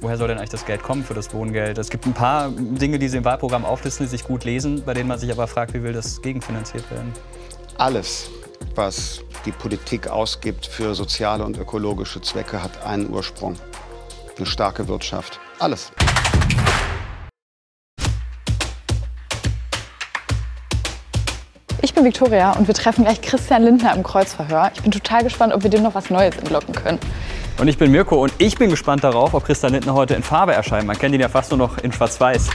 woher soll denn eigentlich das Geld kommen für das Wohngeld? Es gibt ein paar Dinge, die Sie im Wahlprogramm auflisten, die sich gut lesen, bei denen man sich aber fragt, wie will das gegenfinanziert werden? Alles, was die Politik ausgibt für soziale und ökologische Zwecke, hat einen Ursprung. Eine starke Wirtschaft. Alles. Ich bin Viktoria und wir treffen gleich Christian Lindner im Kreuzverhör. Ich bin total gespannt, ob wir dem noch was Neues entlocken können. Und ich bin Mirko und ich bin gespannt darauf, ob Christian Lindner heute in Farbe erscheint. Man kennt ihn ja fast nur noch in Schwarz-Weiß.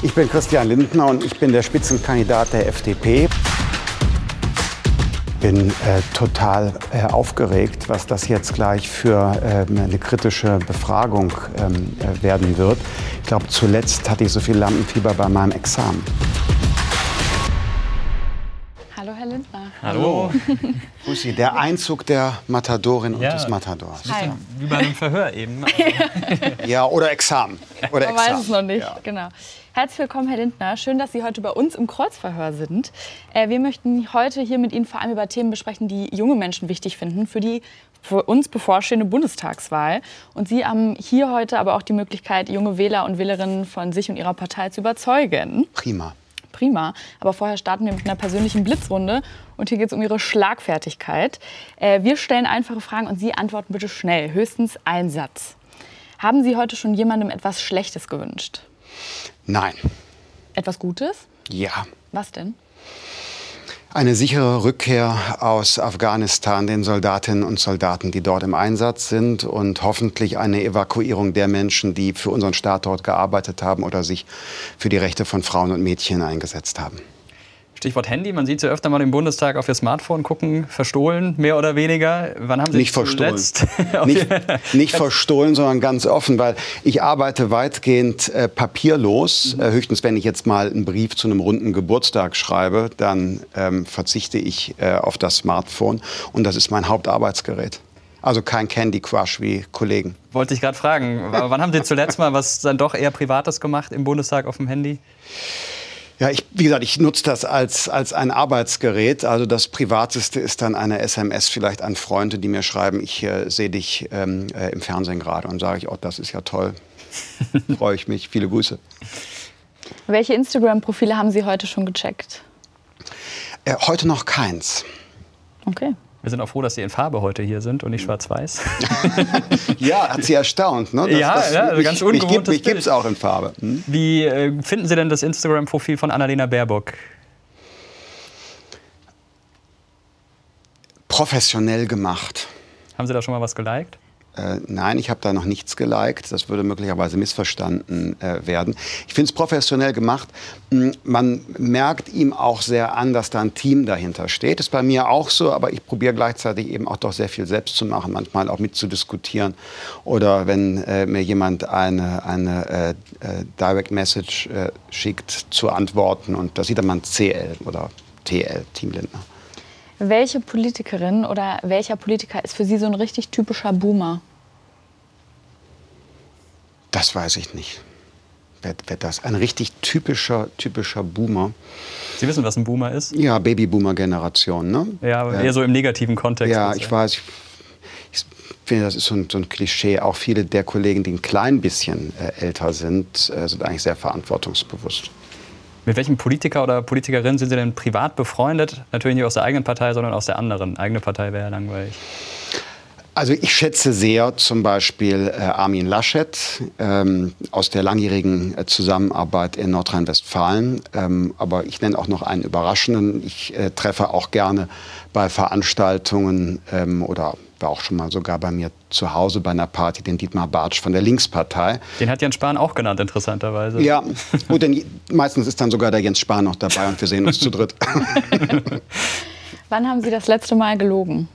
Ich bin Christian Lindner und ich bin der Spitzenkandidat der FDP. Ich bin äh, total äh, aufgeregt, was das jetzt gleich für äh, eine kritische Befragung ähm, äh, werden wird. Ich glaube, zuletzt hatte ich so viel Lampenfieber bei meinem Examen. Hallo. Grüß Sie, der Einzug der Matadorin und Ja. des Matadors. Hi. Wie bei einem Verhör eben. Ja, oder Examen. Oder Man Examen. weiß es noch nicht, Ja. genau. Herzlich willkommen, Herr Lindner. Schön, dass Sie heute bei uns im Kreuzverhör sind. Äh, wir möchten heute hier mit Ihnen vor allem über Themen besprechen, die junge Menschen wichtig finden für die für uns bevorstehende Bundestagswahl. Und Sie haben hier heute aber auch die Möglichkeit, junge Wähler und Wählerinnen von sich und Ihrer Partei zu überzeugen. Prima. Prima. Aber vorher starten wir mit einer persönlichen Blitzrunde. Und hier geht es um Ihre Schlagfertigkeit. Äh, wir stellen einfache Fragen und Sie antworten bitte schnell. Höchstens ein Satz. Haben Sie heute schon jemandem etwas Schlechtes gewünscht? Nein. Etwas Gutes? Ja. Was denn? Eine sichere Rückkehr aus Afghanistan den Soldatinnen und Soldaten, die dort im Einsatz sind und hoffentlich eine Evakuierung der Menschen, die für unseren Staat dort gearbeitet haben oder sich für die Rechte von Frauen und Mädchen eingesetzt haben. Stichwort Handy. Man sieht sie öfter mal im Bundestag auf ihr Smartphone gucken, verstohlen, mehr oder weniger. Wann haben Sie Nicht verstohlen. Nicht, nicht verstohlen, sondern ganz offen, weil ich arbeite weitgehend äh, papierlos. Äh, höchstens, wenn ich jetzt mal einen Brief zu einem runden Geburtstag schreibe, dann ähm, verzichte ich äh, auf das Smartphone und das ist mein Hauptarbeitsgerät. Also kein Candy Crush wie Kollegen. Wollte ich gerade fragen. Wann haben Sie zuletzt mal was dann doch eher Privates gemacht im Bundestag auf dem Handy? Ja, ich, wie gesagt, ich nutze das als, als ein Arbeitsgerät. Also das Privateste ist dann eine SMS vielleicht an Freunde, die mir schreiben, ich äh, sehe dich ähm, äh, im Fernsehen gerade. Und sage ich, oh, das ist ja toll. Freue ich mich. Viele Grüße. Welche Instagram-Profile haben Sie heute schon gecheckt? Äh, heute noch keins. Okay. Wir sind auch froh, dass Sie in Farbe heute hier sind und nicht schwarz-weiß. Ja, hat Sie erstaunt, ne? Ja, ja, also ganz mich, gibt, ungewohntes mich gibt's Bild. auch in Farbe. Hm? Wie äh, finden Sie denn das Instagram-Profil von Annalena Baerbock? Professionell gemacht. Haben Sie da schon mal was geliked? Äh, nein, ich habe da noch nichts geliked. Das würde möglicherweise missverstanden äh, werden. Ich finde es professionell gemacht. Mm, Man merkt ihm auch sehr an, dass da ein Team dahinter steht. Ist bei mir auch so, aber ich probiere gleichzeitig eben auch doch sehr viel selbst zu machen, manchmal auch mitzudiskutieren. Oder wenn äh, mir jemand eine, eine äh, äh, Direct Message äh, schickt, zu antworten. Und da sieht man CL oder TL, Team Lindner. Welche Politikerin oder welcher Politiker ist für Sie so ein richtig typischer Boomer? Das weiß ich nicht. Wer, wer das? Ein richtig typischer, typischer Boomer. Sie wissen, was ein Boomer ist? Ja, Babyboomer-Generation, ne? Ja, aber eher so im negativen Kontext. Ja, Also. ich weiß. Ich, ich finde, das ist so ein, so ein Klischee. Auch viele der Kollegen, die ein klein bisschen äh, älter sind, äh, sind eigentlich sehr verantwortungsbewusst. Mit welchem Politiker oder Politikerin sind Sie denn privat befreundet? Natürlich nicht aus der eigenen Partei, sondern aus der anderen. Eigene Partei wäre ja langweilig. Also ich schätze sehr zum Beispiel äh, Armin Laschet ähm, aus der langjährigen äh, Zusammenarbeit in Nordrhein-Westfalen. Ähm, aber ich nenne auch noch einen Überraschenden. Ich äh, treffe auch gerne bei Veranstaltungen ähm, oder war auch schon mal sogar bei mir zu Hause bei einer Party den Dietmar Bartsch von der Linkspartei. Den hat Jens Spahn auch genannt, interessanterweise. Ja, gut, denn meistens ist dann sogar der Jens Spahn noch dabei und wir sehen uns zu dritt. Wann haben Sie das letzte Mal gelogen?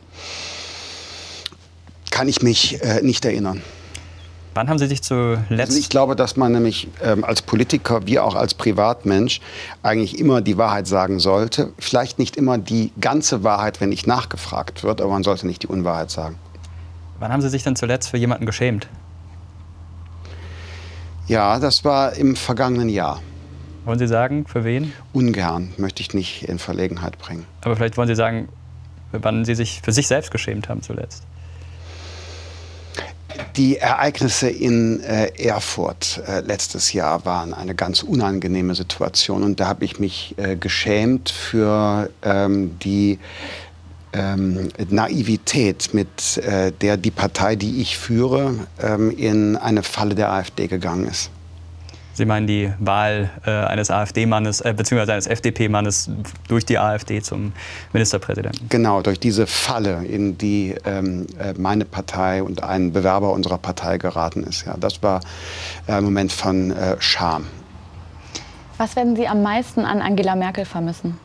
Kann ich mich äh, nicht erinnern. Wann haben Sie sich zuletzt... Also ich glaube, dass man nämlich ähm, als Politiker wie auch als Privatmensch eigentlich immer die Wahrheit sagen sollte. Vielleicht nicht immer die ganze Wahrheit, wenn nicht nachgefragt wird, aber man sollte nicht die Unwahrheit sagen. Wann haben Sie sich denn zuletzt für jemanden geschämt? Ja, das war im vergangenen Jahr. Wollen Sie sagen, für wen? Ungern möchte ich nicht in Verlegenheit bringen. Aber vielleicht wollen Sie sagen, wann Sie sich für sich selbst geschämt haben zuletzt. Die Ereignisse in äh, Erfurt äh, letztes Jahr waren eine ganz unangenehme Situation und da habe ich mich äh, geschämt für ähm, die ähm, Naivität, mit äh, der die Partei, die ich führe, ähm, in eine Falle der AfD gegangen ist. Sie meinen die Wahl äh, eines AfD-Mannes äh, bzw. eines FDP-Mannes durch die AfD zum Ministerpräsidenten? Genau, durch diese Falle, in die ähm, äh, meine Partei und ein Bewerber unserer Partei geraten ist. Ja, das war äh, ein Moment von äh, Scham. Was werden Sie am meisten an Angela Merkel vermissen?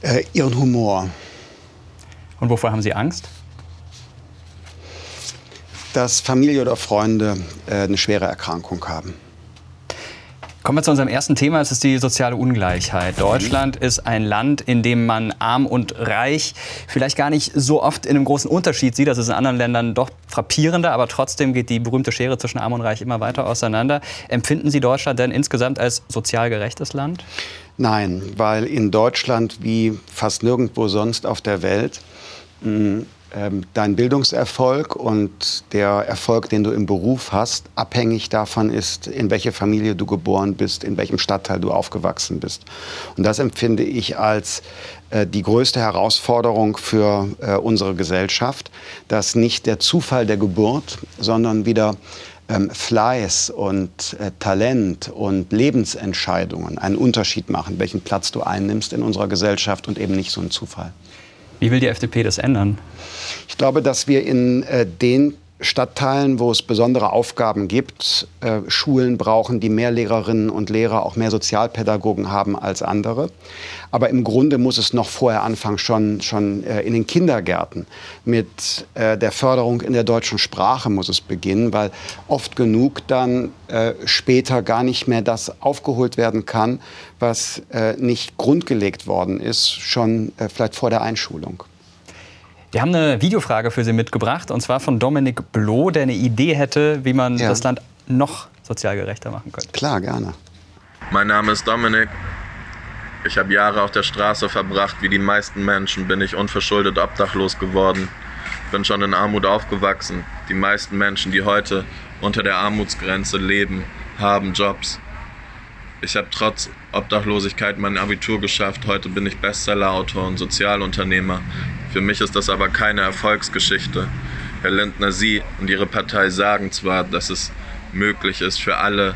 Äh, ihren Humor. Und wovor haben Sie Angst? Dass Familie oder Freunde äh, eine schwere Erkrankung haben. Kommen wir zu unserem ersten Thema, das ist die soziale Ungleichheit. Deutschland ist ein Land, in dem man arm und reich vielleicht gar nicht so oft in einem großen Unterschied sieht. Das ist in anderen Ländern doch frappierender, aber trotzdem geht die berühmte Schere zwischen arm und reich immer weiter auseinander. Empfinden Sie Deutschland denn insgesamt als sozial gerechtes Land? Nein, weil in Deutschland wie fast nirgendwo sonst auf der Welt ähm, dein Bildungserfolg und der Erfolg, den du im Beruf hast, abhängig davon ist, in welche Familie du geboren bist, in welchem Stadtteil du aufgewachsen bist. Und das empfinde ich als äh, die größte Herausforderung für äh, unsere Gesellschaft, dass nicht der Zufall der Geburt, sondern wieder ähm, Fleiß und äh, Talent und Lebensentscheidungen einen Unterschied machen, welchen Platz du einnimmst in unserer Gesellschaft und eben nicht so ein Zufall. Wie will die FDP das ändern? Ich glaube, dass wir in äh, den Stadtteilen, wo es besondere Aufgaben gibt, äh, Schulen brauchen, die mehr Lehrerinnen und Lehrer, auch mehr Sozialpädagogen haben als andere. Aber im Grunde muss es noch vorher anfangen, schon, schon äh, in den Kindergärten. Mit äh, der Förderung in der deutschen Sprache muss es beginnen, weil oft genug dann äh, später gar nicht mehr das aufgeholt werden kann, was äh, nicht grundgelegt worden ist, schon äh, vielleicht vor der Einschulung. Wir haben eine Videofrage für Sie mitgebracht, und zwar von Dominik Bloh, der eine Idee hätte, wie man ja. das Land noch sozial gerechter machen könnte. Klar, gerne. Mein Name ist Dominik. Ich habe Jahre auf der Straße verbracht. Wie die meisten Menschen bin ich unverschuldet obdachlos geworden. Bin schon in Armut aufgewachsen. Die meisten Menschen, die heute unter der Armutsgrenze leben, haben Jobs. Ich habe trotz Obdachlosigkeit mein Abitur geschafft. Heute bin ich Bestsellerautor und Sozialunternehmer. Für mich ist das aber keine Erfolgsgeschichte. Herr Lindner, Sie und Ihre Partei sagen zwar, dass es möglich ist für alle,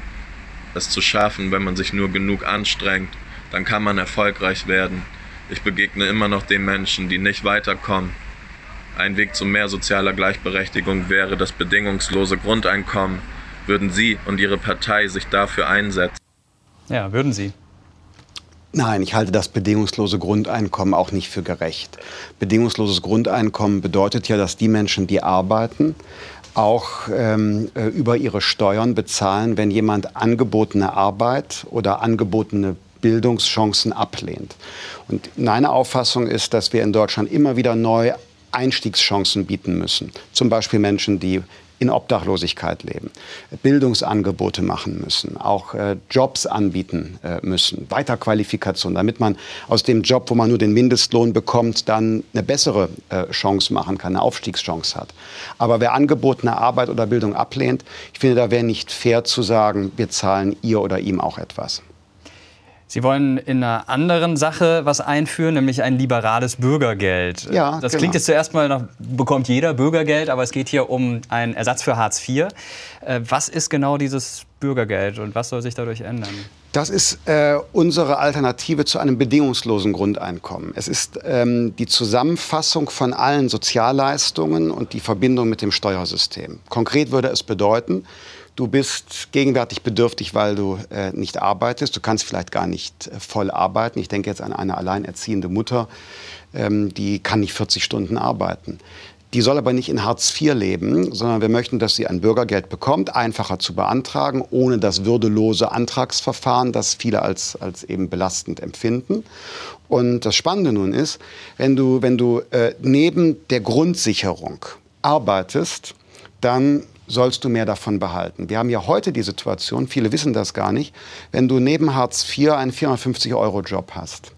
es zu schaffen, wenn man sich nur genug anstrengt, dann kann man erfolgreich werden. Ich begegne immer noch den Menschen, die nicht weiterkommen. Ein Weg zu mehr sozialer Gleichberechtigung wäre das bedingungslose Grundeinkommen. Würden Sie und Ihre Partei sich dafür einsetzen? Ja, würden Sie. Nein, ich halte das bedingungslose Grundeinkommen auch nicht für gerecht. Bedingungsloses Grundeinkommen bedeutet ja, dass die Menschen, die arbeiten, auch ähm, äh, über ihre Steuern bezahlen, wenn jemand angebotene Arbeit oder angebotene Bildungschancen ablehnt. Und meine Auffassung ist, dass wir in Deutschland immer wieder neu Einstiegschancen bieten müssen. Zum Beispiel Menschen, die in Obdachlosigkeit leben, Bildungsangebote machen müssen, auch äh, Jobs anbieten äh, müssen, Weiterqualifikation, damit man aus dem Job, wo man nur den Mindestlohn bekommt, dann eine bessere äh, Chance machen kann, eine Aufstiegschance hat. Aber wer angebotene Arbeit oder Bildung ablehnt, ich finde, da wäre nicht fair zu sagen, wir zahlen ihr oder ihm auch etwas. Sie wollen in einer anderen Sache was einführen, nämlich ein liberales Bürgergeld. Ja, das genau. klingt jetzt zuerst mal nach, bekommt jeder Bürgergeld, aber es geht hier um einen Ersatz für Hartz IV. Äh, was ist genau dieses Bürgergeld und was soll sich dadurch ändern? Das ist äh, unsere Alternative zu einem bedingungslosen Grundeinkommen. Es ist ähm, die Zusammenfassung von allen Sozialleistungen und die Verbindung mit dem Steuersystem. Konkret würde es bedeuten, Du bist gegenwärtig bedürftig, weil du äh, nicht arbeitest. Du kannst vielleicht gar nicht äh, voll arbeiten. Ich denke jetzt an eine alleinerziehende Mutter, ähm, die kann nicht 40 Stunden arbeiten. Die soll aber nicht in Hartz IV leben, sondern wir möchten, dass sie ein Bürgergeld bekommt, einfacher zu beantragen, ohne das würdelose Antragsverfahren, das viele als, als eben belastend empfinden. Und das Spannende nun ist, wenn du, wenn du äh, neben der Grundsicherung arbeitest, dann sollst du mehr davon behalten. Wir haben ja heute die Situation, viele wissen das gar nicht, wenn du neben Hartz IV einen 450-Euro-Job hast.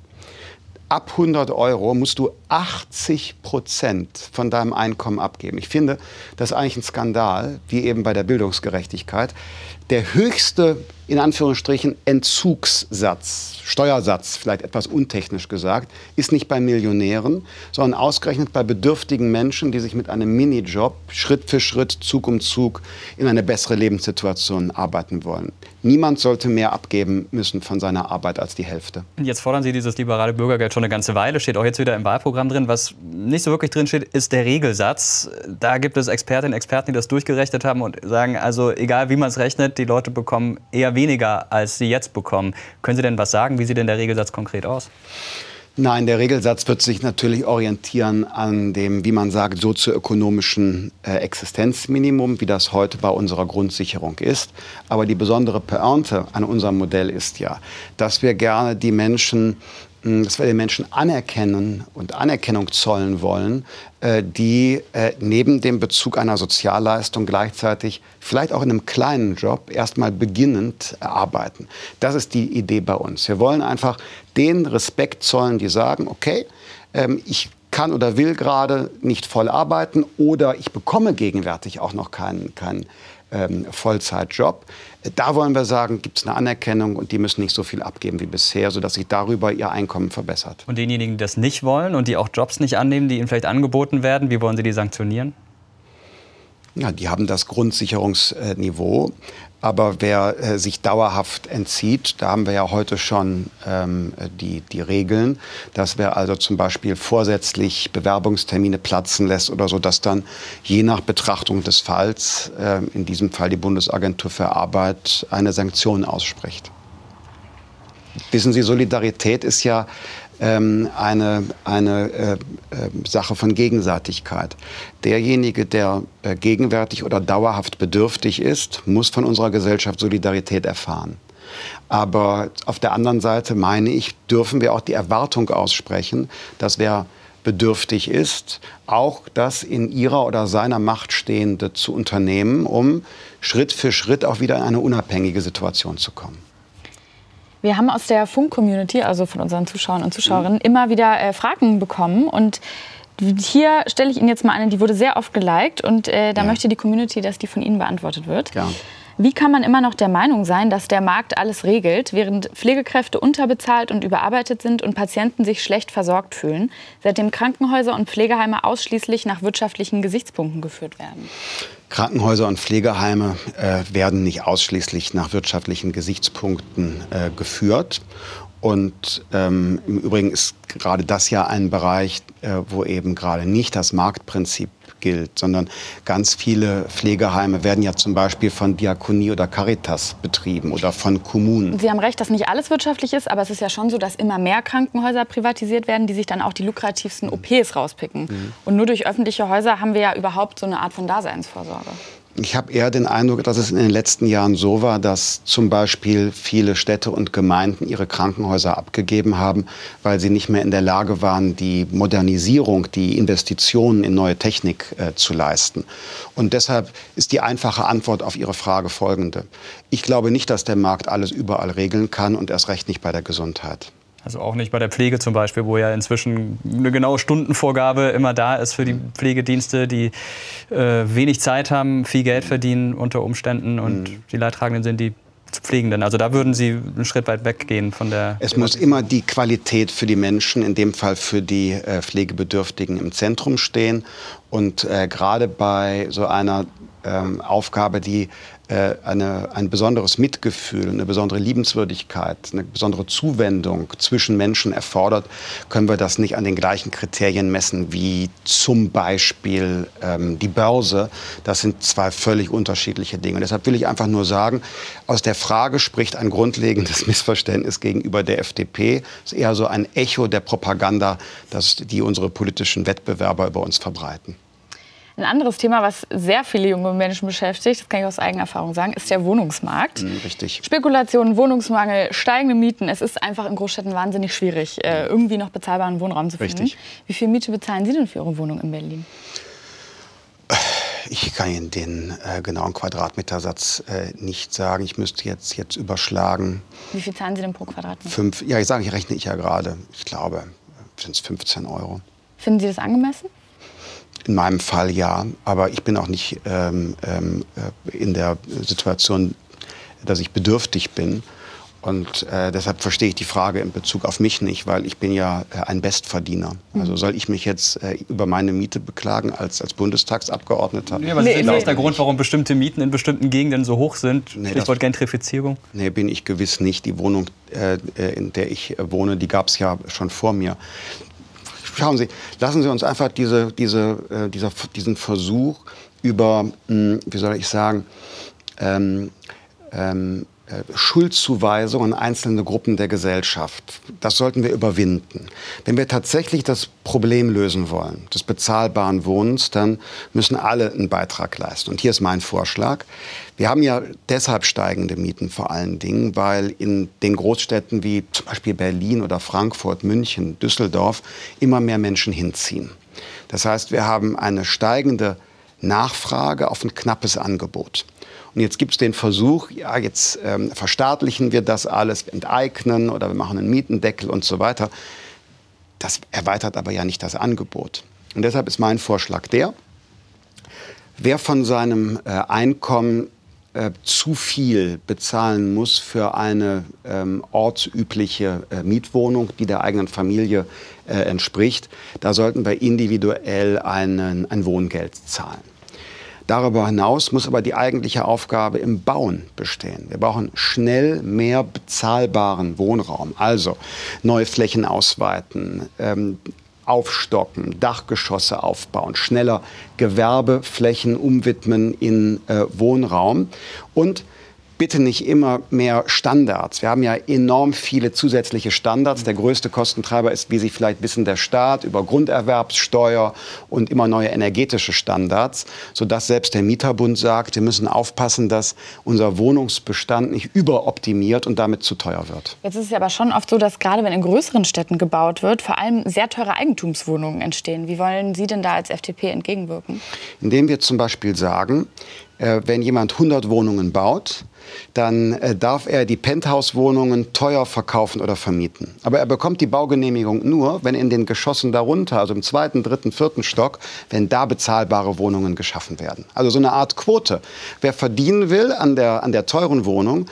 ab 100 Euro musst du 80 Prozent von deinem Einkommen abgeben. Ich finde, das ist eigentlich ein Skandal, wie eben bei der Bildungsgerechtigkeit. Der höchste, in Anführungsstrichen, Entzugssatz, Steuersatz, vielleicht etwas untechnisch gesagt, ist nicht bei Millionären, sondern ausgerechnet bei bedürftigen Menschen, die sich mit einem Minijob Schritt für Schritt, Zug um Zug in eine bessere Lebenssituation arbeiten wollen. Niemand sollte mehr abgeben müssen von seiner Arbeit als die Hälfte. Jetzt fordern Sie dieses liberale Bürgergeld schon eine ganze Weile, steht auch jetzt wieder im Wahlprogramm drin. Was nicht so wirklich drin steht, ist der Regelsatz. Da gibt es Expertinnen und Experten, die das durchgerechnet haben und sagen, also egal wie man es rechnet, die Leute bekommen eher weniger, als sie jetzt bekommen. Können Sie denn was sagen? Wie sieht denn der Regelsatz konkret aus? Nein, der Regelsatz wird sich natürlich orientieren an dem, wie man sagt, sozioökonomischen äh, Existenzminimum, wie das heute bei unserer Grundsicherung ist. Aber die besondere Pointe an unserem Modell ist ja, dass wir gerne die Menschen dass wir den Menschen anerkennen und Anerkennung zollen wollen, äh, die äh, neben dem Bezug einer Sozialleistung gleichzeitig vielleicht auch in einem kleinen Job erstmal beginnend arbeiten. Das ist die Idee bei uns. Wir wollen einfach den Respekt zollen, die sagen, okay, ähm, ich kann oder will gerade nicht voll arbeiten oder ich bekomme gegenwärtig auch noch keinen, keinen ähm, Vollzeitjob. Da wollen wir sagen, gibt es eine Anerkennung und die müssen nicht so viel abgeben wie bisher, sodass sich darüber ihr Einkommen verbessert. Und denjenigen, die das nicht wollen und die auch Jobs nicht annehmen, die ihnen vielleicht angeboten werden, wie wollen Sie die sanktionieren? Ja, die haben das Grundsicherungsniveau. Aber wer äh, sich dauerhaft entzieht, da haben wir ja heute schon ähm, die, die Regeln, dass wer also zum Beispiel vorsätzlich Bewerbungstermine platzen lässt oder so, dass dann je nach Betrachtung des Falls, äh, in diesem Fall die Bundesagentur für Arbeit, eine Sanktion ausspricht. Wissen Sie, Solidarität ist ja ähm, eine, eine äh, äh, Sache von Gegenseitigkeit. Derjenige, der äh, gegenwärtig oder dauerhaft bedürftig ist, muss von unserer Gesellschaft Solidarität erfahren. Aber auf der anderen Seite meine ich, dürfen wir auch die Erwartung aussprechen, dass wer bedürftig ist, auch das in ihrer oder seiner Macht Stehende zu unternehmen, um Schritt für Schritt auch wieder in eine unabhängige Situation zu kommen. Wir haben aus der Funk-Community, also von unseren Zuschauern und Zuschauerinnen, mhm. immer wieder äh, Fragen bekommen. Und hier stelle ich Ihnen jetzt mal eine, die wurde sehr oft geliked. Und äh, da ja. möchte die Community, dass die von Ihnen beantwortet wird. Ja. Wie kann man immer noch der Meinung sein, dass der Markt alles regelt, während Pflegekräfte unterbezahlt und überarbeitet sind und Patienten sich schlecht versorgt fühlen, seitdem Krankenhäuser und Pflegeheime ausschließlich nach wirtschaftlichen Gesichtspunkten geführt werden? Krankenhäuser und Pflegeheime äh, werden nicht ausschließlich nach wirtschaftlichen Gesichtspunkten äh, geführt. Und ähm, im Übrigen ist gerade das ja ein Bereich, äh, wo eben gerade nicht das Marktprinzip gilt, sondern ganz viele Pflegeheime werden ja zum Beispiel von Diakonie oder Caritas betrieben oder von Kommunen. Sie haben recht, dass nicht alles wirtschaftlich ist, aber es ist ja schon so, dass immer mehr Krankenhäuser privatisiert werden, die sich dann auch die lukrativsten OPs rauspicken. Mhm. Und nur durch öffentliche Häuser haben wir ja überhaupt so eine Art von Daseinsvorsorge. Ich habe eher den Eindruck, dass es in den letzten Jahren so war, dass zum Beispiel viele Städte und Gemeinden ihre Krankenhäuser abgegeben haben, weil sie nicht mehr in der Lage waren, die Modernisierung, die Investitionen in neue Technik äh, zu leisten. Und deshalb ist die einfache Antwort auf Ihre Frage folgende. Ich glaube nicht, dass der Markt alles überall regeln kann und erst recht nicht bei der Gesundheit. Also auch nicht bei der Pflege zum Beispiel, wo ja inzwischen eine genaue Stundenvorgabe immer da ist für die mhm. Pflegedienste, die äh, wenig Zeit haben, viel Geld verdienen unter Umständen und mhm. die Leidtragenden sind die Pflegenden. Also da würden Sie einen Schritt weit weggehen von der. Es muss immer die Qualität für die Menschen, in dem Fall für die äh, Pflegebedürftigen, im Zentrum stehen. Und äh, gerade bei so einer ähm, Aufgabe, die eine, ein besonderes Mitgefühl, eine besondere Liebenswürdigkeit, eine besondere Zuwendung zwischen Menschen erfordert, können wir das nicht an den gleichen Kriterien messen wie zum Beispiel ähm, die Börse. Das sind zwei völlig unterschiedliche Dinge. Und deshalb will ich einfach nur sagen, aus der Frage spricht ein grundlegendes Missverständnis gegenüber der FDP. Es ist eher so ein Echo der Propaganda, das die unsere politischen Wettbewerber über uns verbreiten. Ein anderes Thema, was sehr viele junge Menschen beschäftigt, das kann ich aus eigener Erfahrung sagen, ist der Wohnungsmarkt. Mhm, richtig. Spekulationen, Wohnungsmangel, steigende Mieten. Es ist einfach in Großstädten wahnsinnig schwierig, äh, irgendwie noch bezahlbaren Wohnraum zu finden. Richtig. Wie viel Miete bezahlen Sie denn für Ihre Wohnung in Berlin? Ich kann Ihnen den äh, genauen Quadratmetersatz äh, nicht sagen. Ich müsste jetzt, jetzt überschlagen. Wie viel zahlen Sie denn pro Quadratmeter? Fünf, ja, ich sage, ich rechne ich ja gerade. Ich glaube sind es 15 Euro. Finden Sie das angemessen? In meinem Fall ja, aber ich bin auch nicht ähm, ähm, äh, in der Situation, dass ich bedürftig bin. Und äh, deshalb verstehe ich die Frage in Bezug auf mich nicht, weil ich bin ja äh, ein Bestverdiener. Also soll ich mich jetzt äh, über meine Miete beklagen als, als Bundestagsabgeordneter? Ja, aber Nee, nee, ist nee. das der Grund, warum bestimmte Mieten in bestimmten Gegenden so hoch sind? Nee, Stichwort das- Gentrifizierung. Nee, bin ich gewiss nicht. Die Wohnung, äh, äh, in der ich äh, wohne, die gab es ja schon vor mir. Schauen Sie, lassen Sie uns einfach diese, diese, äh, dieser, diesen Versuch über, mh, wie soll ich sagen, ähm, ähm, äh, Schuldzuweisung an einzelne Gruppen der Gesellschaft. Das sollten wir überwinden. Wenn wir tatsächlich das Problem lösen wollen, des bezahlbaren Wohnens, dann müssen alle einen Beitrag leisten. Und hier ist mein Vorschlag. Wir haben ja deshalb steigende Mieten vor allen Dingen, weil in den Großstädten wie zum Beispiel Berlin oder Frankfurt, München, Düsseldorf immer mehr Menschen hinziehen. Das heißt, wir haben eine steigende Nachfrage auf ein knappes Angebot. Und jetzt gibt es den Versuch, ja, jetzt ähm, verstaatlichen wir das alles, enteignen oder wir machen einen Mietendeckel und so weiter. Das erweitert aber ja nicht das Angebot. Und deshalb ist mein Vorschlag der, wer von seinem äh, Einkommen äh, zu viel bezahlen muss für eine ähm, ortsübliche äh, Mietwohnung, die der eigenen Familie äh, entspricht, da sollten wir individuell einen, ein Wohngeld zahlen. Darüber hinaus muss aber die eigentliche Aufgabe im Bauen bestehen. Wir brauchen schnell mehr bezahlbaren Wohnraum. Also neue Flächen ausweiten, ähm, aufstocken, Dachgeschosse aufbauen, schneller Gewerbeflächen umwidmen in äh, Wohnraum und bitte nicht immer mehr Standards. Wir haben ja enorm viele zusätzliche Standards. Der größte Kostentreiber ist, wie Sie vielleicht wissen, der Staat über Grunderwerbssteuer und immer neue energetische Standards, sodass selbst der Mieterbund sagt, wir müssen aufpassen, dass unser Wohnungsbestand nicht überoptimiert und damit zu teuer wird. Jetzt ist es aber schon oft so, dass gerade wenn in größeren Städten gebaut wird, vor allem sehr teure Eigentumswohnungen entstehen. Wie wollen Sie denn da als FDP entgegenwirken? Indem wir zum Beispiel sagen, äh, wenn jemand 100 Wohnungen baut, dann äh, darf er die Penthouse-Wohnungen teuer verkaufen oder vermieten. Aber er bekommt die Baugenehmigung nur, wenn in den Geschossen darunter, also im zweiten, dritten, vierten Stock, wenn da bezahlbare Wohnungen geschaffen werden. Also so eine Art Quote. Wer verdienen will an der, an der teuren Wohnung,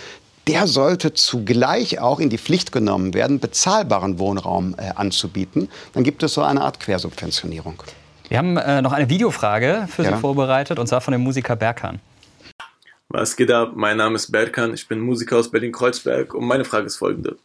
der sollte zugleich auch in die Pflicht genommen werden, bezahlbaren Wohnraum äh, anzubieten. Dann gibt es so eine Art Quersubventionierung. Wir haben äh, noch eine Videofrage für Ja. Sie vorbereitet, und zwar von dem Musiker Berkan. Was geht ab? Mein Name ist Berkan, ich bin Musiker aus Berlin-Kreuzberg und meine Frage ist folgende.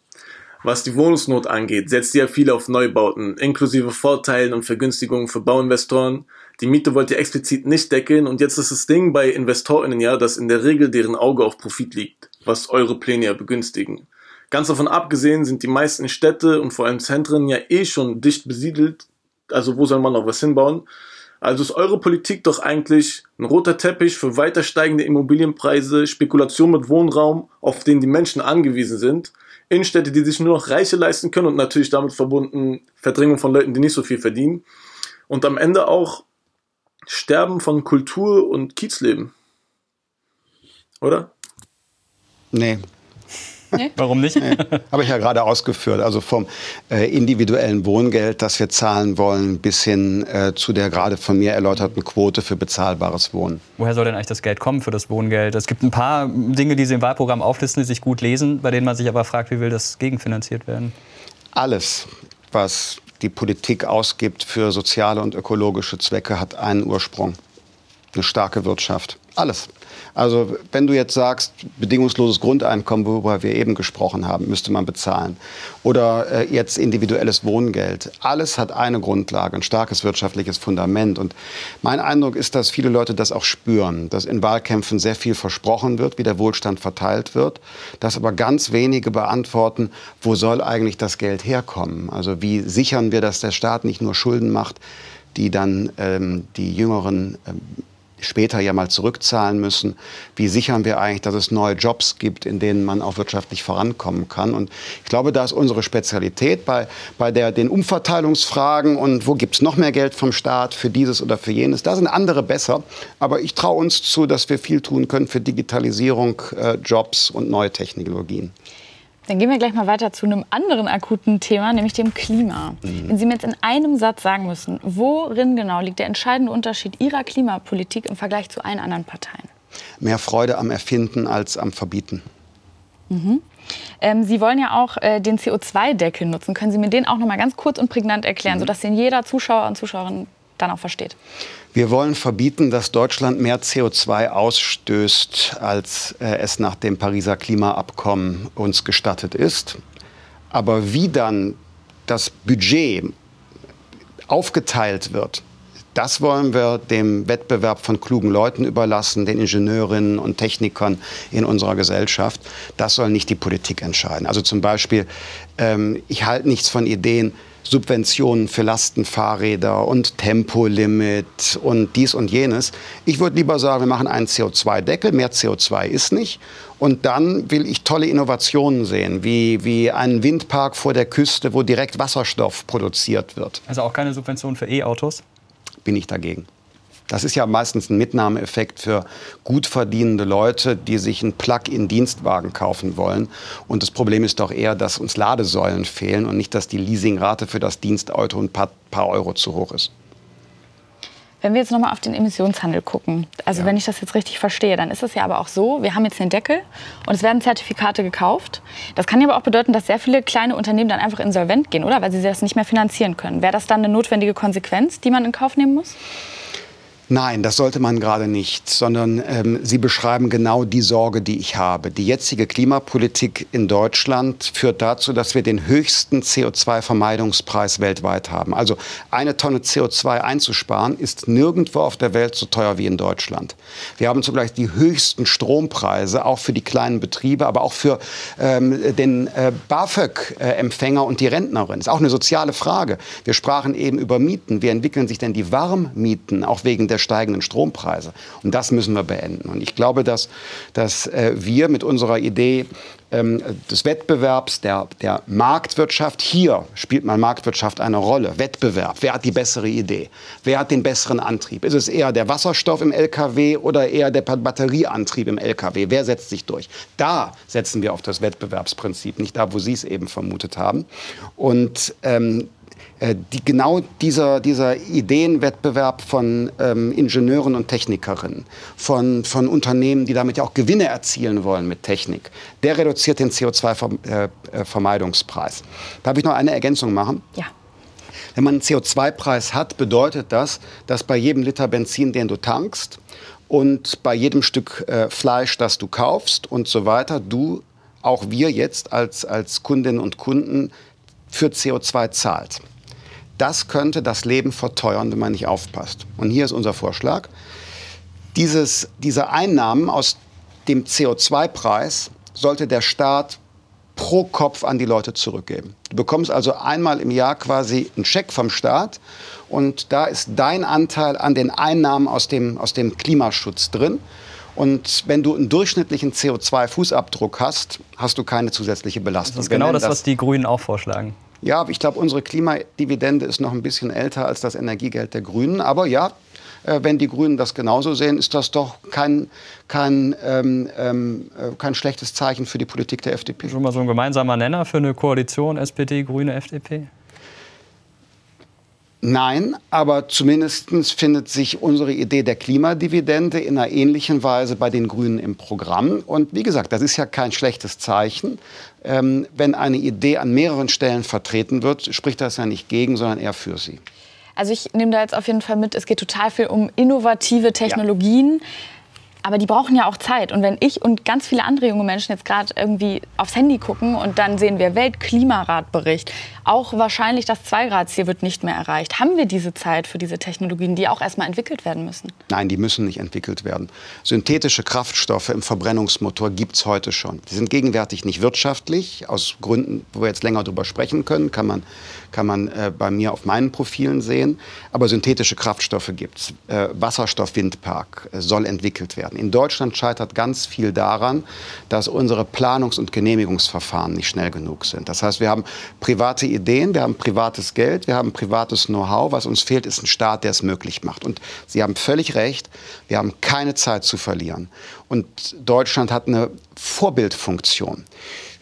Was die Wohnungsnot angeht, setzt ihr ja viel auf Neubauten, inklusive Vorteilen und Vergünstigungen für Bauinvestoren. Die Miete wollt ihr explizit nicht deckeln und jetzt ist das Ding bei InvestorInnen ja, dass in der Regel deren Auge auf Profit liegt, was eure Pläne ja begünstigen. Ganz davon abgesehen sind die meisten Städte und vor allem Zentren ja eh schon dicht besiedelt, also wo soll man noch was hinbauen? Also ist eure Politik doch eigentlich ein roter Teppich für weiter steigende Immobilienpreise, Spekulation mit Wohnraum, auf den die Menschen angewiesen sind, Innenstädte, die sich nur noch Reiche leisten können und natürlich damit verbunden Verdrängung von Leuten, die nicht so viel verdienen und am Ende auch Sterben von Kultur und Kiezleben. Oder? Nee, Warum nicht? Habe ich ja gerade ausgeführt. Also vom äh, individuellen Wohngeld, das wir zahlen wollen, bis hin äh, zu der gerade von mir erläuterten Quote für bezahlbares Wohnen. Woher soll denn eigentlich das Geld kommen für das Wohngeld? Es gibt ein paar Dinge, die Sie im Wahlprogramm auflisten, die sich gut lesen, bei denen man sich aber fragt, wie will das gegenfinanziert werden? Alles, was die Politik ausgibt für soziale und ökologische Zwecke, hat einen Ursprung. Eine starke Wirtschaft. Alles. Also wenn du jetzt sagst, bedingungsloses Grundeinkommen, worüber wir eben gesprochen haben, müsste man bezahlen. Oder äh, jetzt individuelles Wohngeld. Alles hat eine Grundlage, ein starkes wirtschaftliches Fundament. Und mein Eindruck ist, dass viele Leute das auch spüren, dass in Wahlkämpfen sehr viel versprochen wird, wie der Wohlstand verteilt wird, dass aber ganz wenige beantworten, wo soll eigentlich das Geld herkommen? Also wie sichern wir, dass der Staat nicht nur Schulden macht, die dann ähm, die Jüngeren ähm, später ja mal zurückzahlen müssen. Wie sichern wir eigentlich, dass es neue Jobs gibt, in denen man auch wirtschaftlich vorankommen kann? Und ich glaube, da ist unsere Spezialität bei, bei der, den Umverteilungsfragen und wo gibt es noch mehr Geld vom Staat für dieses oder für jenes. Da sind andere besser. Aber ich traue uns zu, dass wir viel tun können für Digitalisierung, äh, Jobs und neue Technologien. Dann gehen wir gleich mal weiter zu einem anderen akuten Thema, nämlich dem Klima. Mhm. Wenn Sie mir jetzt in einem Satz sagen müssen, worin genau liegt der entscheidende Unterschied Ihrer Klimapolitik im Vergleich zu allen anderen Parteien? Mehr Freude am Erfinden als am Verbieten. Mhm. Ähm, Sie wollen ja auch äh, den CO2-Deckel nutzen. Können Sie mir den auch noch mal ganz kurz und prägnant erklären, mhm. sodass den jeder Zuschauer und Zuschauerin dann auch versteht? Wir wollen verbieten, dass Deutschland mehr CO2 ausstößt, als äh, es nach dem Pariser Klimaabkommen uns gestattet ist. Aber wie dann das Budget aufgeteilt wird, das wollen wir dem Wettbewerb von klugen Leuten überlassen, den Ingenieurinnen und Technikern in unserer Gesellschaft. Das soll nicht die Politik entscheiden. Also zum Beispiel, ähm, ich halte nichts von Ideen, Subventionen für Lastenfahrräder und Tempolimit und dies und jenes. Ich würde lieber sagen, wir machen einen CO2-Deckel, mehr CO2 ist nicht. Und dann will ich tolle Innovationen sehen, wie, wie einen Windpark vor der Küste, wo direkt Wasserstoff produziert wird. Also auch keine Subventionen für E-Autos? bin ich dagegen. Das ist ja meistens ein Mitnahmeeffekt für gut verdienende Leute, die sich einen Plug-in-Dienstwagen kaufen wollen. Und das Problem ist doch eher, dass uns Ladesäulen fehlen und nicht, dass die Leasingrate für das Dienstauto ein paar, paar Euro zu hoch ist. Wenn wir jetzt nochmal auf den Emissionshandel gucken, also ja. wenn ich das jetzt richtig verstehe, dann ist es ja aber auch so, wir haben jetzt den Deckel und es werden Zertifikate gekauft. Das kann ja aber auch bedeuten, dass sehr viele kleine Unternehmen dann einfach insolvent gehen, oder? Weil sie das nicht mehr finanzieren können. Wäre das dann eine notwendige Konsequenz, die man in Kauf nehmen muss? Nein, das sollte man gerade nicht, sondern ähm, Sie beschreiben genau die Sorge, die ich habe. Die jetzige Klimapolitik in Deutschland führt dazu, dass wir den höchsten CO2-Vermeidungspreis weltweit haben. Also eine Tonne CO2 einzusparen, ist nirgendwo auf der Welt so teuer wie in Deutschland. Wir haben zugleich die höchsten Strompreise, auch für die kleinen Betriebe, aber auch für ähm, den äh, BAföG-Empfänger und die Rentnerin. Das ist auch eine soziale Frage. Wir sprachen eben über Mieten. Wie entwickeln sich denn die Warmmieten, auch wegen der steigenden Strompreise. Und das müssen wir beenden. Und ich glaube, dass, dass äh, wir mit unserer Idee ähm, des Wettbewerbs, der, der Marktwirtschaft, hier spielt mal Marktwirtschaft eine Rolle. Wettbewerb. Wer hat die bessere Idee? Wer hat den besseren Antrieb? Ist es eher der Wasserstoff im LKW oder eher der Batterieantrieb im LKW? Wer setzt sich durch? Da setzen wir auf das Wettbewerbsprinzip, nicht da, wo Sie es eben vermutet haben. Und ähm, äh, die, genau dieser, dieser Ideenwettbewerb von ähm, Ingenieuren und Technikerinnen, von, von Unternehmen, die damit ja auch Gewinne erzielen wollen mit Technik, der reduziert den CO2-Vermeidungspreis. Äh, äh, Darf ich noch eine Ergänzung machen? Ja. Wenn man einen CO2-Preis hat, bedeutet das, dass bei jedem Liter Benzin, den du tankst, und bei jedem Stück äh, Fleisch, das du kaufst und so weiter, du, auch wir jetzt als, als Kundinnen und Kunden für CO2 zahlt. Das könnte das Leben verteuern, wenn man nicht aufpasst. Und hier ist unser Vorschlag. Dieses, diese Einnahmen aus dem CO2-Preis sollte der Staat pro Kopf an die Leute zurückgeben. Du bekommst also einmal im Jahr quasi einen Scheck vom Staat und da ist dein Anteil an den Einnahmen aus dem, aus dem Klimaschutz drin. Und wenn du einen durchschnittlichen CO2-Fußabdruck hast, hast du keine zusätzliche Belastung. Das ist genau das, was die Grünen auch vorschlagen. Ja, ich glaube, unsere Klimadividende ist noch ein bisschen älter als das Energiegeld der Grünen. Aber ja, äh, wenn die Grünen das genauso sehen, ist das doch kein, kein, ähm, ähm, äh, kein schlechtes Zeichen für die Politik der FDP. Schon mal so ein gemeinsamer Nenner für eine Koalition SPD, Grüne, FDP? Nein, aber zumindest findet sich unsere Idee der Klimadividende in einer ähnlichen Weise bei den Grünen im Programm. Und wie gesagt, das ist ja kein schlechtes Zeichen. Ähm, wenn eine Idee an mehreren Stellen vertreten wird, spricht das ja nicht gegen, sondern eher für sie. Also ich nehme da jetzt auf jeden Fall mit, es geht total viel um innovative Technologien. Ja. Aber die brauchen ja auch Zeit. Und wenn ich und ganz viele andere junge Menschen jetzt gerade irgendwie aufs Handy gucken und dann sehen wir Weltklimaratbericht, auch wahrscheinlich das 2-Grad-Ziel wird nicht mehr erreicht. Haben wir diese Zeit für diese Technologien, die auch erstmal entwickelt werden müssen? Nein, die müssen nicht entwickelt werden. Synthetische Kraftstoffe im Verbrennungsmotor gibt es heute schon. Die sind gegenwärtig nicht wirtschaftlich. Aus Gründen, wo wir jetzt länger darüber sprechen können, kann man, kann man äh, bei mir auf meinen Profilen sehen. Aber synthetische Kraftstoffe gibt es. Äh, Wasserstoff-Windpark äh, soll entwickelt werden. werden. In Deutschland scheitert ganz viel daran, dass unsere Planungs- und Genehmigungsverfahren nicht schnell genug sind. Das heißt, wir haben private Ideen, wir haben privates Geld, wir haben privates Know-how. Was uns fehlt, ist ein Staat, der es möglich macht. Und Sie haben völlig recht, wir haben keine Zeit zu verlieren. Und Deutschland hat eine Vorbildfunktion.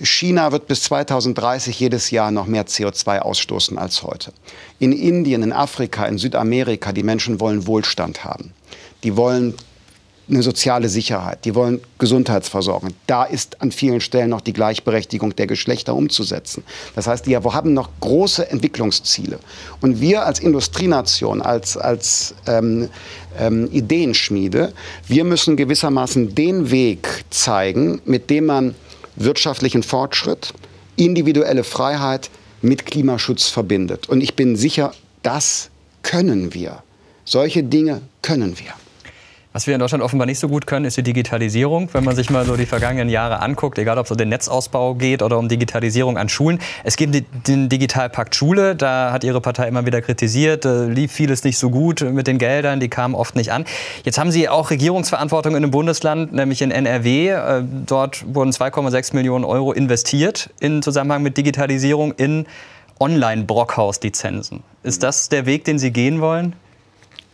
China wird bis 2030 jedes Jahr noch mehr CO2 ausstoßen als heute. In Indien, in Afrika, in Südamerika, die Menschen wollen Wohlstand haben. Die wollen eine soziale Sicherheit, die wollen Gesundheitsversorgung. Da ist an vielen Stellen noch die Gleichberechtigung der Geschlechter umzusetzen. Das heißt, die haben noch große Entwicklungsziele. Und wir als Industrienation, als, als ähm, ähm, Ideenschmiede, wir müssen gewissermaßen den Weg zeigen, mit dem man wirtschaftlichen Fortschritt, individuelle Freiheit mit Klimaschutz verbindet. Und ich bin sicher, das können wir. Solche Dinge können wir. Was wir in Deutschland offenbar nicht so gut können, ist die Digitalisierung. Wenn man sich mal so die vergangenen Jahre anguckt, egal ob es um den Netzausbau geht oder um Digitalisierung an Schulen. Es gibt den Digitalpakt Schule, da hat Ihre Partei immer wieder kritisiert, lief vieles nicht so gut mit den Geldern, die kamen oft nicht an. Jetzt haben Sie auch Regierungsverantwortung in einem Bundesland, nämlich in NRW. Äh, dort wurden 2,6 Millionen Euro investiert in Zusammenhang mit Digitalisierung in Online-Brockhaus-Lizenzen. Ist das der Weg, den Sie gehen wollen?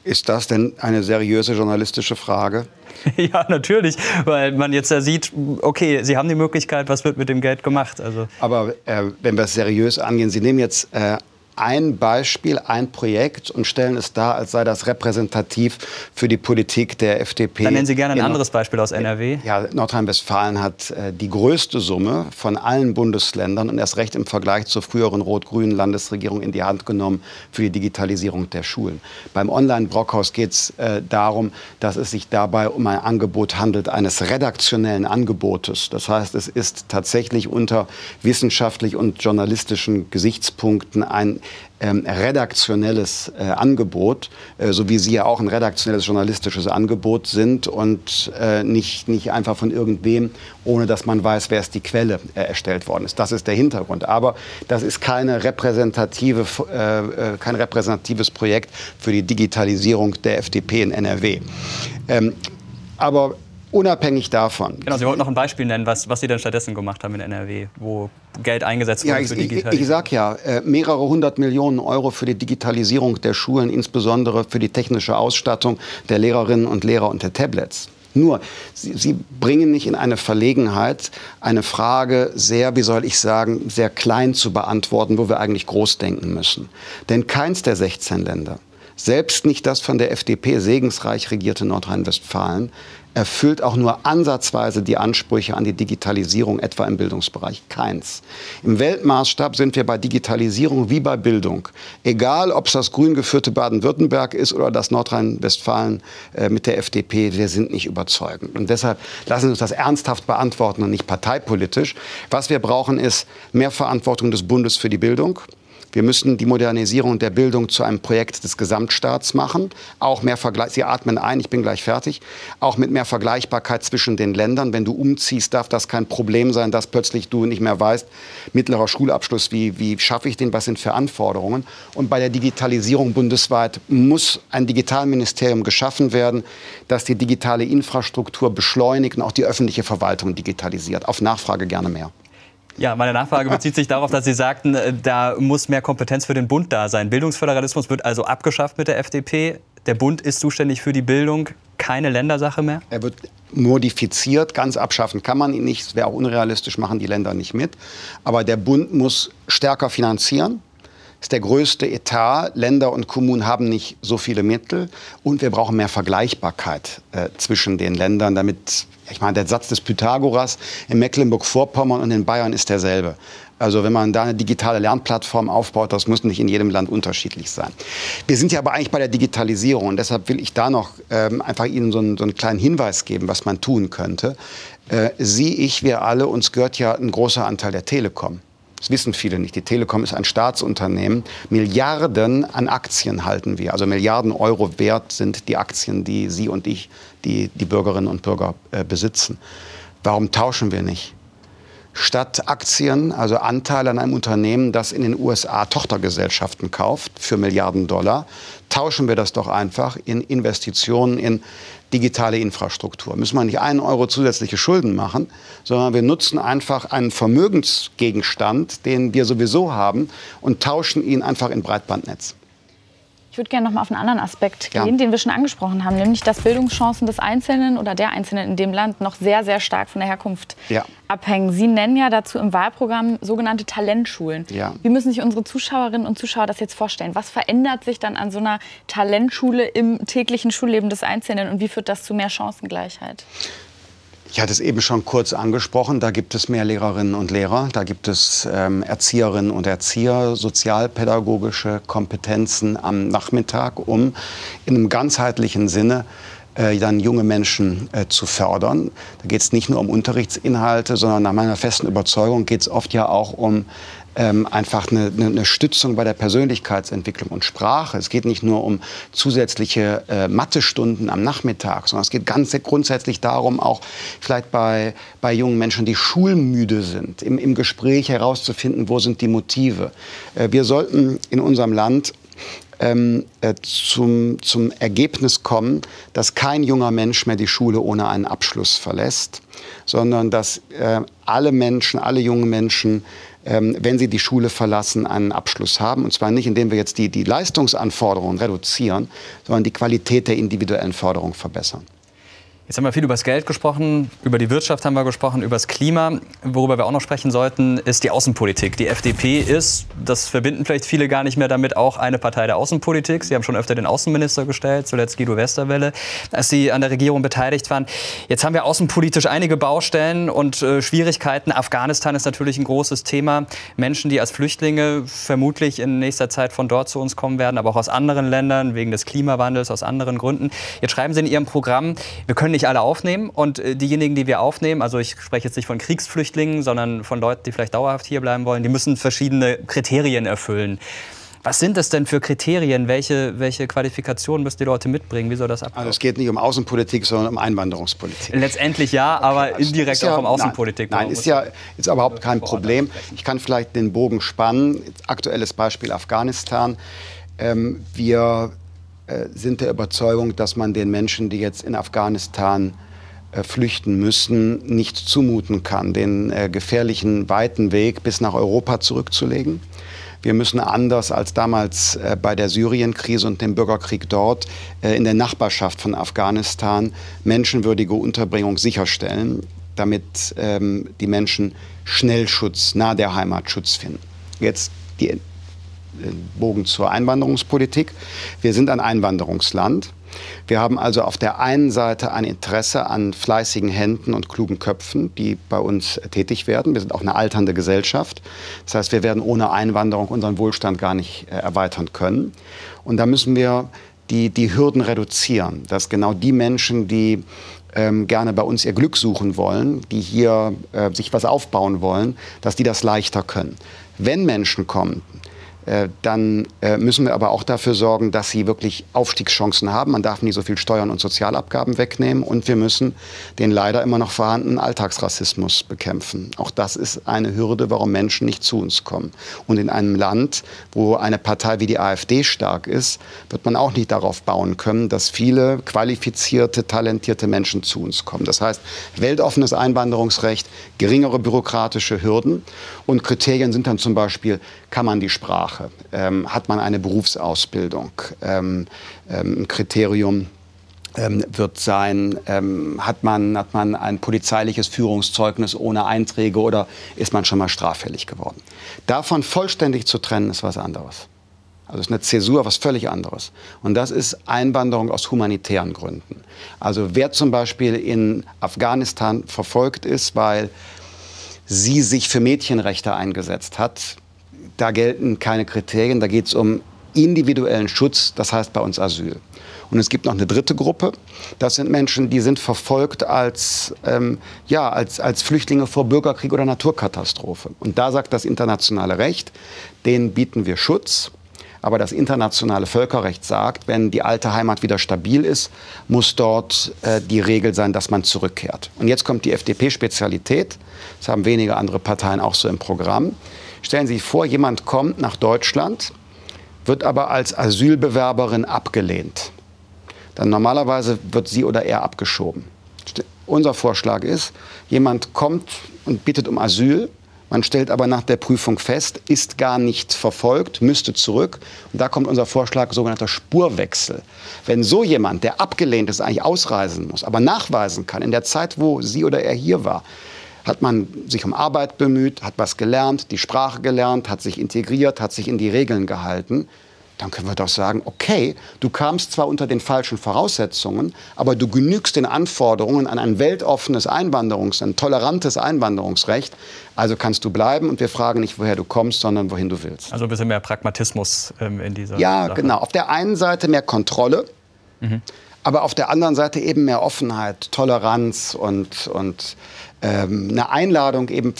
Ist das denn eine seriöse journalistische Frage? Ja, natürlich, weil man jetzt ja sieht, okay, Sie haben die Möglichkeit, was wird mit dem Geld gemacht? Also Aber äh, wenn wir es seriös angehen, Sie nehmen jetzt äh, ein Beispiel, ein Projekt und stellen es dar, als sei das repräsentativ für die Politik der FDP. Dann nennen Sie gerne ein anderes Beispiel aus NRW. Ja, Nordrhein-Westfalen hat äh, die größte Summe von allen Bundesländern und erst recht im Vergleich zur früheren rot-grünen Landesregierung in die Hand genommen für die Digitalisierung der Schulen. Beim Online-Brockhaus geht es äh, darum, dass es sich dabei um ein Angebot handelt, eines redaktionellen Angebotes. Das heißt, es ist tatsächlich unter wissenschaftlich und journalistischen Gesichtspunkten ein ähm, redaktionelles äh, Angebot, äh, so wie Sie ja auch ein redaktionelles journalistisches Angebot sind und äh, nicht, nicht einfach von irgendwem, ohne dass man weiß, wer ist die Quelle äh, erstellt worden ist. Das ist der Hintergrund. Aber das ist keine repräsentative, äh, äh, kein repräsentatives Projekt für die Digitalisierung der FDP in NRW. Ähm, aber unabhängig davon. Genau, Sie wollten noch ein Beispiel nennen, was, was Sie denn stattdessen gemacht haben in NRW, wo Geld eingesetzt wurde ja, ich, für Digitalisierung. Ich, ich sage ja, äh, mehrere hundert Millionen Euro für die Digitalisierung der Schulen, insbesondere für die technische Ausstattung der Lehrerinnen und Lehrer und der Tablets. Nur, Sie, Sie, bringen mich in eine Verlegenheit, eine Frage sehr, wie soll ich sagen, sehr klein zu beantworten, wo wir eigentlich groß denken müssen. Denn keins der 16 Länder, selbst nicht das von der FDP segensreich regierte Nordrhein-Westfalen, erfüllt auch nur ansatzweise die Ansprüche an die Digitalisierung, etwa im Bildungsbereich. Keins. Im Weltmaßstab sind wir bei Digitalisierung wie bei Bildung. Egal, ob es das grün geführte Baden-Württemberg ist oder das Nordrhein-Westfalen äh, mit der FDP, wir sind nicht überzeugend. Und deshalb lassen Sie uns das ernsthaft beantworten und nicht parteipolitisch. Was wir brauchen, ist mehr Verantwortung des Bundes für die Bildung. Wir müssen die Modernisierung der Bildung zu einem Projekt des Gesamtstaats machen. Auch mehr Vergleich, Sie atmen ein, ich bin gleich fertig. Auch mit mehr Vergleichbarkeit zwischen den Ländern. Wenn du umziehst, darf das kein Problem sein, dass plötzlich du nicht mehr weißt, mittlerer Schulabschluss, wie, wie schaffe ich den, was sind für Anforderungen. Und bei der Digitalisierung bundesweit muss ein Digitalministerium geschaffen werden, das die digitale Infrastruktur beschleunigt und auch die öffentliche Verwaltung digitalisiert. Auf Nachfrage gerne mehr. Ja, meine Nachfrage bezieht sich darauf, dass Sie sagten, äh, da muss mehr Kompetenz für den Bund da sein. Bildungsföderalismus wird also abgeschafft mit der FDP. Der Bund ist zuständig für die Bildung, keine Ländersache mehr? Er wird modifiziert, ganz abschaffen kann man ihn nicht. Das wäre auch unrealistisch, machen die Länder nicht mit. Aber der Bund muss stärker finanzieren ist der größte Etat. Länder und Kommunen haben nicht so viele Mittel. Und wir brauchen mehr Vergleichbarkeit äh, zwischen den Ländern, damit, ich meine, der Satz des Pythagoras in Mecklenburg-Vorpommern und in Bayern ist derselbe. Also wenn man da eine digitale Lernplattform aufbaut, das muss nicht in jedem Land unterschiedlich sein. Wir sind ja aber eigentlich bei der Digitalisierung und deshalb will ich da noch ähm, einfach Ihnen so einen, so einen, kleinen Hinweis geben, was man tun könnte. Äh, Sie, ich, wir alle, uns gehört ja ein großer Anteil der Telekom. Das wissen viele nicht. Die Telekom ist ein Staatsunternehmen. Milliarden an Aktien halten wir. Also Milliarden Euro wert sind die Aktien, die Sie und ich, die, die Bürgerinnen und Bürger äh, besitzen. Warum tauschen wir nicht? Statt Aktien, also Anteile an einem Unternehmen, das in den USA Tochtergesellschaften kauft für Milliarden Dollar, tauschen wir das doch einfach in Investitionen in digitale Infrastruktur. Müssen wir nicht einen Euro zusätzliche Schulden machen, sondern wir nutzen einfach einen Vermögensgegenstand, den wir sowieso haben, und tauschen ihn einfach in Breitbandnetz. Ich würde gerne noch mal auf einen anderen Aspekt gehen, ja. den wir schon angesprochen haben, nämlich dass Bildungschancen des Einzelnen oder der Einzelnen in dem Land noch sehr, sehr stark von der Herkunft ja. abhängen. Sie nennen ja dazu im Wahlprogramm sogenannte Talentschulen. Ja. Wie müssen sich unsere Zuschauerinnen und Zuschauer das jetzt vorstellen? Was verändert sich dann an so einer Talentschule im täglichen Schulleben des Einzelnen und wie führt das zu mehr Chancengleichheit? Ich hatte es eben schon kurz angesprochen, da gibt es mehr Lehrerinnen und Lehrer, da gibt es ähm, Erzieherinnen und Erzieher, sozialpädagogische Kompetenzen am Nachmittag, um in einem ganzheitlichen Sinne äh, dann junge Menschen äh, zu fördern. Da geht es nicht nur um Unterrichtsinhalte, sondern nach meiner festen Überzeugung geht es oft ja auch um ähm, einfach eine, eine, Stützung bei der Persönlichkeitsentwicklung und Sprache. Es geht nicht nur um zusätzliche äh, Mathestunden am Nachmittag, sondern es geht ganz grundsätzlich darum, auch vielleicht bei, bei jungen Menschen, die schulmüde sind, im, im Gespräch herauszufinden, wo sind die Motive. Äh, wir sollten in unserem Land ähm, äh, zum, zum Ergebnis kommen, dass kein junger Mensch mehr die Schule ohne einen Abschluss verlässt, sondern dass äh, alle Menschen, alle jungen Menschen ähm, wenn sie die Schule verlassen, einen Abschluss haben. Und zwar nicht, indem wir jetzt die, die Leistungsanforderungen reduzieren, sondern die Qualität der individuellen Förderung verbessern. Jetzt haben wir viel über das Geld gesprochen, über die Wirtschaft haben wir gesprochen, über das Klima. Worüber wir auch noch sprechen sollten, ist die Außenpolitik. Die FDP ist, das verbinden vielleicht viele gar nicht mehr damit, auch eine Partei der Außenpolitik. Sie haben schon öfter den Außenminister gestellt, zuletzt Guido Westerwelle, als Sie an der Regierung beteiligt waren. Jetzt haben wir außenpolitisch einige Baustellen und äh, Schwierigkeiten. Afghanistan ist natürlich ein großes Thema. Menschen, die als Flüchtlinge vermutlich in nächster Zeit von dort zu uns kommen werden, aber auch aus anderen Ländern, wegen des Klimawandels, aus anderen Gründen. Jetzt schreiben Sie in Ihrem Programm, wir können nicht alle aufnehmen. Und äh, diejenigen, die wir aufnehmen, also ich spreche jetzt nicht von Kriegsflüchtlingen, sondern von Leuten, die vielleicht dauerhaft hier bleiben wollen, die müssen verschiedene Kriterien erfüllen. Was sind das denn für Kriterien? Welche, welche Qualifikationen müssen die Leute mitbringen? Wie soll das ablaufen? Also es geht nicht um Außenpolitik, sondern um Einwanderungspolitik. Letztendlich ja, okay, aber also indirekt ja, auch um Außenpolitik. Nein, nein ist ja ist überhaupt kein Problem. Ich kann vielleicht den Bogen spannen. Aktuelles Beispiel Afghanistan. Ähm, wir sind der Überzeugung, dass man den Menschen, die jetzt in Afghanistan äh, flüchten müssen, nicht zumuten kann, den äh, gefährlichen weiten Weg bis nach Europa zurückzulegen. Wir müssen anders als damals äh, bei der Syrienkrise und dem Bürgerkrieg dort äh, in der Nachbarschaft von Afghanistan menschenwürdige Unterbringung sicherstellen, damit ähm, die Menschen schnell Schutz, nahe der Heimat Schutz finden. Jetzt die Bogen zur Einwanderungspolitik. Wir sind ein Einwanderungsland. Wir haben also auf der einen Seite ein Interesse an fleißigen Händen und klugen Köpfen, die bei uns tätig werden. Wir sind auch eine alternde Gesellschaft. Das heißt, wir werden ohne Einwanderung unseren Wohlstand gar nicht äh, erweitern können. Und da müssen wir die, die Hürden reduzieren, dass genau die Menschen, die ähm, gerne bei uns ihr Glück suchen wollen, die hier äh, sich was aufbauen wollen, dass die das leichter können. Wenn Menschen kommen, dann äh, müssen wir aber auch dafür sorgen, dass sie wirklich Aufstiegschancen haben. Man darf nie so viel Steuern und Sozialabgaben wegnehmen. Und wir müssen den leider immer noch vorhandenen Alltagsrassismus bekämpfen. Auch das ist eine Hürde, warum Menschen nicht zu uns kommen. Und in einem Land, wo eine Partei wie die AfD stark ist, wird man auch nicht darauf bauen können, dass viele qualifizierte, talentierte Menschen zu uns kommen. Das heißt, weltoffenes Einwanderungsrecht, geringere bürokratische Hürden und Kriterien sind dann zum Beispiel, kann man die Sprache, ähm, hat man eine Berufsausbildung, ähm, ähm, ein Kriterium ähm, wird sein, ähm, hat, man, hat man ein polizeiliches Führungszeugnis ohne Einträge oder ist man schon mal straffällig geworden. Davon vollständig zu trennen ist was anderes. Also ist eine Zäsur was völlig anderes. Und das ist Einwanderung aus humanitären Gründen. Also wer zum Beispiel in Afghanistan verfolgt ist, weil sie sich für Mädchenrechte eingesetzt hat. Da gelten keine Kriterien, da geht es um individuellen Schutz, das heißt bei uns Asyl. Und es gibt noch eine dritte Gruppe. Das sind Menschen, die sind verfolgt als, ähm, ja, als, als Flüchtlinge vor Bürgerkrieg oder Naturkatastrophe. Und da sagt das internationale Recht, denen bieten wir Schutz. Aber das internationale Völkerrecht sagt, wenn die alte Heimat wieder stabil ist, muss dort äh, die Regel sein, dass man zurückkehrt. Und jetzt kommt die FDP-Spezialität. Das haben wenige andere Parteien auch so im Programm. Stellen Sie sich vor, jemand kommt nach Deutschland, wird aber als Asylbewerberin abgelehnt. Dann normalerweise wird sie oder er abgeschoben. Unser Vorschlag ist, jemand kommt und bittet um Asyl, man stellt aber nach der Prüfung fest, ist gar nicht verfolgt, müsste zurück. Und da kommt unser Vorschlag, sogenannter Spurwechsel. Wenn so jemand, der abgelehnt ist, eigentlich ausreisen muss, aber nachweisen kann, in der Zeit, wo sie oder er hier war, hat man sich um Arbeit bemüht, hat was gelernt, die Sprache gelernt, hat sich integriert, hat sich in die Regeln gehalten, dann können wir doch sagen, okay, du kamst zwar unter den falschen Voraussetzungen, aber du genügst den Anforderungen an ein weltoffenes Einwanderungs-, ein tolerantes Einwanderungsrecht. Also kannst du bleiben und wir fragen nicht, woher du kommst, sondern wohin du willst. Also ein bisschen mehr Pragmatismus ähm, in dieser Ja, Sache. genau. Auf der einen Seite mehr Kontrolle. Mhm. Aber auf der anderen Seite eben mehr Offenheit, Toleranz und, und ähm, eine Einladung eben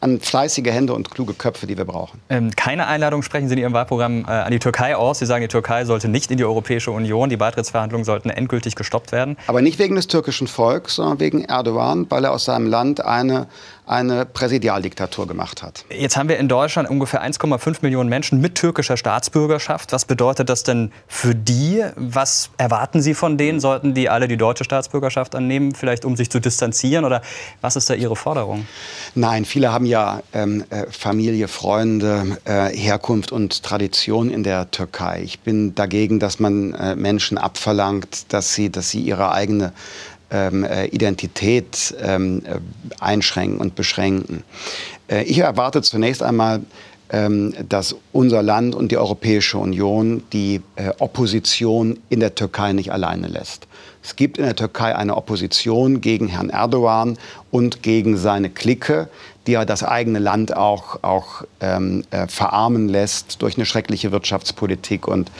an fleißige Hände und kluge Köpfe, die wir brauchen. Ähm, keine Einladung sprechen Sie in Ihrem Wahlprogramm äh, an die Türkei aus. Sie sagen, die Türkei sollte nicht in die Europäische Union. Die Beitrittsverhandlungen sollten endgültig gestoppt werden. Aber nicht wegen des türkischen Volks, sondern wegen Erdogan, weil er aus seinem Land eine eine Präsidialdiktatur gemacht hat. Jetzt haben wir in Deutschland ungefähr 1,5 Millionen Menschen mit türkischer Staatsbürgerschaft. Was bedeutet das denn für die? Was erwarten Sie von denen? Sollten die alle die deutsche Staatsbürgerschaft annehmen, vielleicht um sich zu distanzieren? Oder was ist da Ihre Forderung? Nein, viele haben ja ähm, äh, Familie, Freunde, äh, Herkunft und Tradition in der Türkei. Ich bin dagegen, dass man äh, Menschen abverlangt, dass sie, dass sie ihre eigene ähm, äh, Identität ähm, äh, einschränken und beschränken. Äh, ich erwarte zunächst einmal, ähm, dass unser Land und die Europäische Union die äh, Opposition in der Türkei nicht alleine lässt. Es gibt in der Türkei eine Opposition gegen Herrn Erdogan und gegen seine Clique, die ja das eigene Land auch, auch ähm, äh, verarmen lässt durch eine schreckliche Wirtschaftspolitik und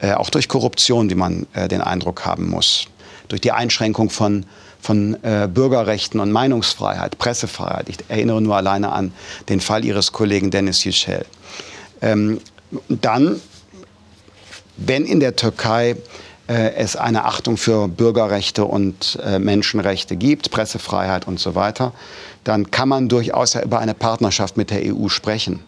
äh, auch durch Korruption, die man äh, den Eindruck haben muss durch die Einschränkung von, von äh, Bürgerrechten und Meinungsfreiheit, Pressefreiheit. Ich erinnere nur alleine an den Fall Ihres Kollegen Dennis Yücel. Ähm, dann, wenn in der Türkei äh, es eine Achtung für Bürgerrechte und äh, Menschenrechte gibt, Pressefreiheit und so weiter, dann kann man durchaus ja über eine Partnerschaft mit der EU sprechen.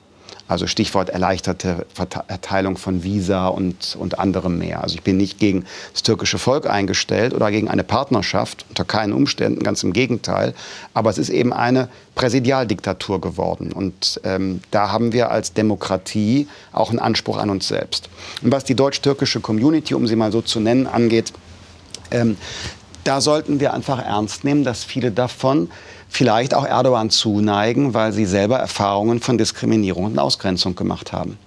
Also Stichwort erleichterte Verteilung von Visa und, und anderem mehr. Also ich bin nicht gegen das türkische Volk eingestellt oder gegen eine Partnerschaft, unter keinen Umständen, ganz im Gegenteil. Aber es ist eben eine Präsidialdiktatur geworden. Und ähm, da haben wir als Demokratie auch einen Anspruch an uns selbst. Und was die deutsch-türkische Community, um sie mal so zu nennen, angeht, ähm, da sollten wir einfach ernst nehmen, dass viele davon vielleicht auch Erdogan zuneigen, weil sie selber Erfahrungen von Diskriminierung und Ausgrenzung gemacht haben.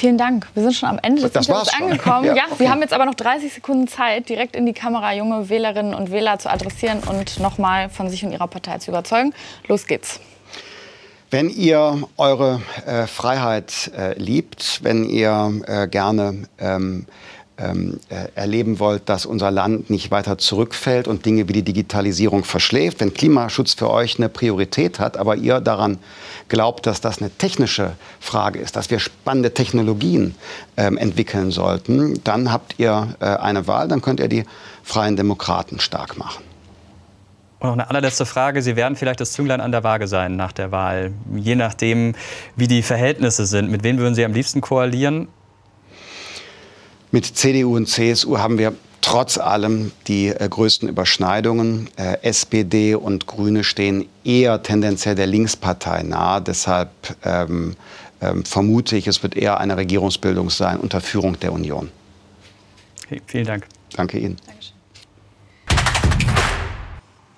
Vielen Dank. Wir sind schon am Ende des Interviews angekommen. ja, ja okay. Sie haben jetzt aber noch 30 Sekunden Zeit, direkt in die Kamera junge Wählerinnen und Wähler zu adressieren und nochmal von sich und ihrer Partei zu überzeugen. Los geht's. Wenn ihr eure äh, Freiheit äh, liebt, wenn ihr äh, gerne ähm, ähm, äh, erleben wollt, dass unser Land nicht weiter zurückfällt und Dinge wie die Digitalisierung verschläft, wenn Klimaschutz für euch eine Priorität hat, aber ihr daran glaubt, dass das eine technische Frage ist, dass wir spannende Technologien ähm, entwickeln sollten, dann habt ihr äh, eine Wahl, dann könnt ihr die Freien Demokraten stark machen. Und noch eine allerletzte Frage. Sie werden vielleicht das Zünglein an der Waage sein nach der Wahl. Je nachdem, wie die Verhältnisse sind. Mit wem würden Sie am liebsten koalieren? Mit CDU und CSU haben wir trotz allem die äh, größten Überschneidungen. Äh, SPD und Grüne stehen eher tendenziell der Linkspartei nahe. Deshalb ähm, ähm, vermute ich, es wird eher eine Regierungsbildung sein unter Führung der Union. Okay, vielen Dank. Danke Ihnen. Dankeschön.